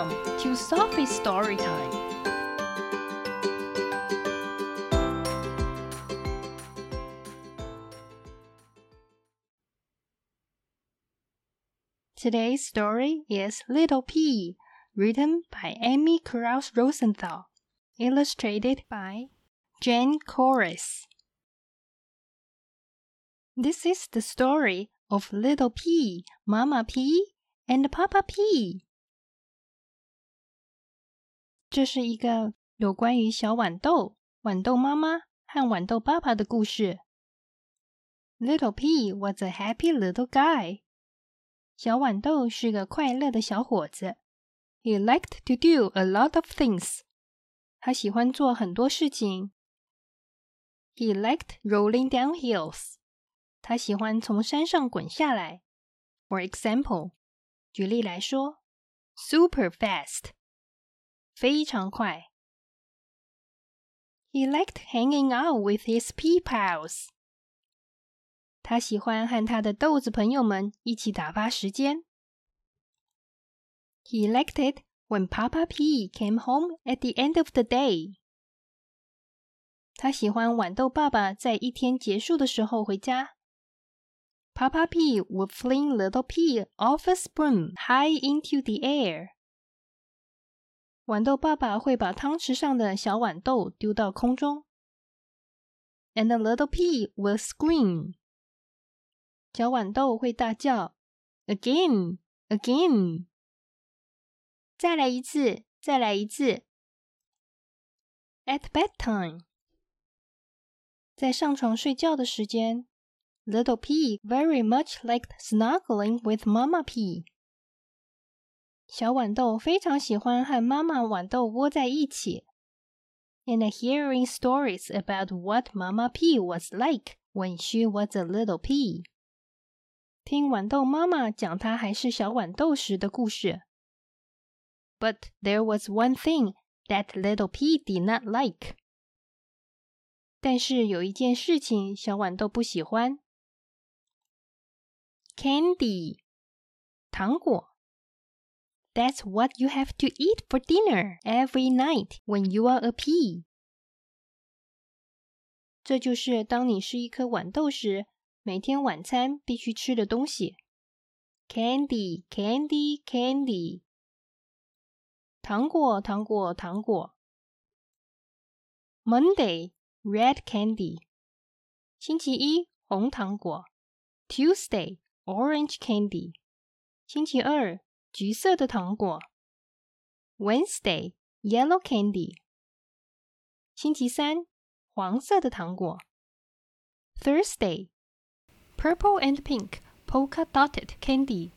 Welcome to Sophie's Story Time. Today's story is Little Pea, written by Amy Krouse Rosenthal, illustrated by Jane Corace. This is the story of Little Pea, Mama Pea, and Papa Pea. 这是一个有关于小豌豆、豌豆妈妈和豌豆爸爸的故事。Little P was a happy little guy. 小豌豆是个快乐的小伙子。He liked to do a lot of things. 他喜欢做很多事情。He liked rolling down hills. 他喜欢从山上滚下来。For example，举例来说，super fast，非常快。He liked hanging out with his pea pals. He liked it when Papa Pea came home at the end of the day. 他喜欢豌豆爸爸在一天结束的时候回家。Papa Pea would fling little Pea off a spoon high into the air. 豌豆爸爸会把汤匙上的小豌豆丢到空中。And the little pea will scream. 小豌豆会大叫，again, again，再来一次，再来一次。At bedtime，在上床睡觉的时间，Little Pea very much liked snuggling with Mama Pea。 小豌豆非常喜欢和妈妈豌豆窝在一起。And hearing stories about what Mama Pea was like when she was a little pea。听豌豆妈妈讲她还是小豌豆时的故事。But there was one thing that little pea did not like。但是有一件事情小豌豆不喜欢。Candy，糖果。 That's what you have to eat for dinner every night when you are a pea。这就是当你是一颗豌豆时。每天晚餐必须吃的东西：candy, candy, candy，糖果，糖果，糖果。Monday, red candy，星期一红糖果；Tuesday, orange candy，星期二 橘色的糖果；Wednesday, yellow candy，星期三黄色的糖果；Thursday。Purple and pink polka dotted candy。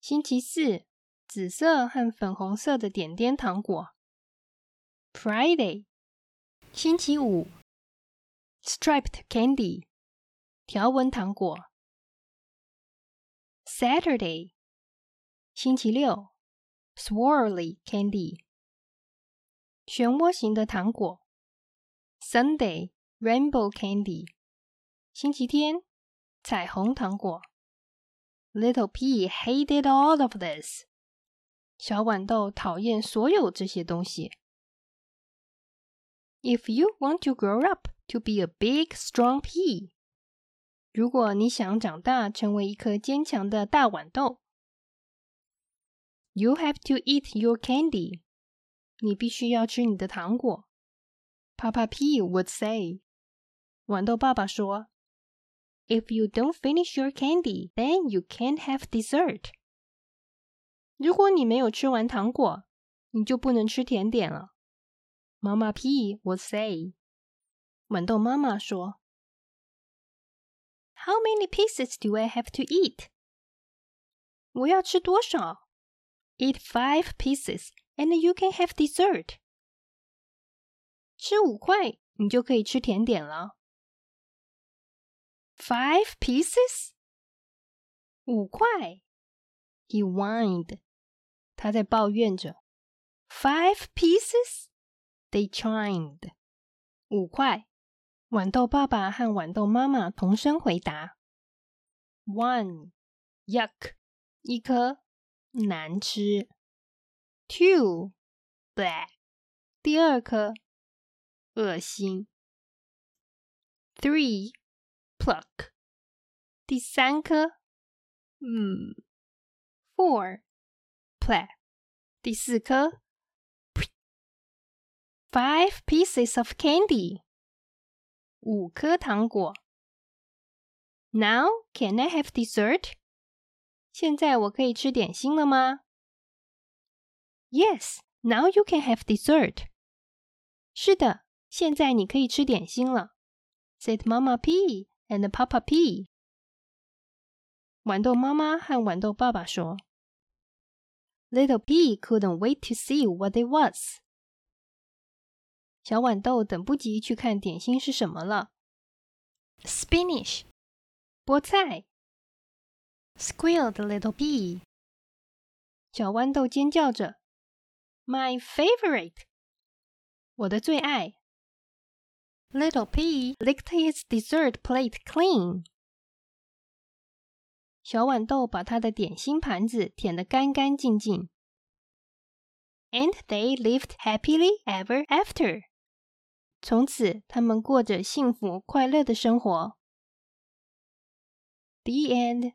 星期四，紫色和粉红色的点点糖果。Friday，星期五，striped candy，条纹糖果。Saturday，星期六，swirly candy，漩涡型的糖果；Sunday rainbow candy，星期天，彩虹糖果。Little Pea hated all of this，小豌豆讨厌所有这些东西。If you want to grow up to be a big strong pea，如果你想长大成为一颗坚强的大豌豆。you have to eat your candy. 你必须要吃你的糖果。Papa Pea would say. 豌豆爸爸说，If you don't finish your candy, then you can't have dessert. 如果你没有吃完糖果，你就不能吃甜点了。妈妈 Pea would say. 豌豆妈妈说，How many pieces do I have to eat? 我要吃多少？？Eat five pieces, and you can have dessert. 吃五块，你就可以吃甜点了。Five pieces，五块。He whined，他在抱怨着。Five pieces，they chimed，五块。豌豆爸爸和豌豆妈妈同声回答。One，yuck，一颗，难吃。 Two, blah。第二颗，恶心。Three, pluck。第三颗，嗯。Four, play。第四颗。Five pieces of candy。五颗糖果。Now can I have dessert？ 现在我可以吃点心了吗？Yes, now you can have dessert. 是的，现在你可以吃点心了，said Mama Pea and Papa Pea. 豌豆妈妈和豌豆爸爸说：“Little Pea couldn't wait to see what it was。”小豌豆等不及去看点心是什么了。Spinach，菠菜 squealed the little pea。小豌豆尖叫着：“My favorite，我的最爱。” Little pea licked his dessert plate clean. 小豌豆把他的点心盘子舔得干干净净。And they lived happily ever after. 从此，他们过着幸福快乐的生活。The end.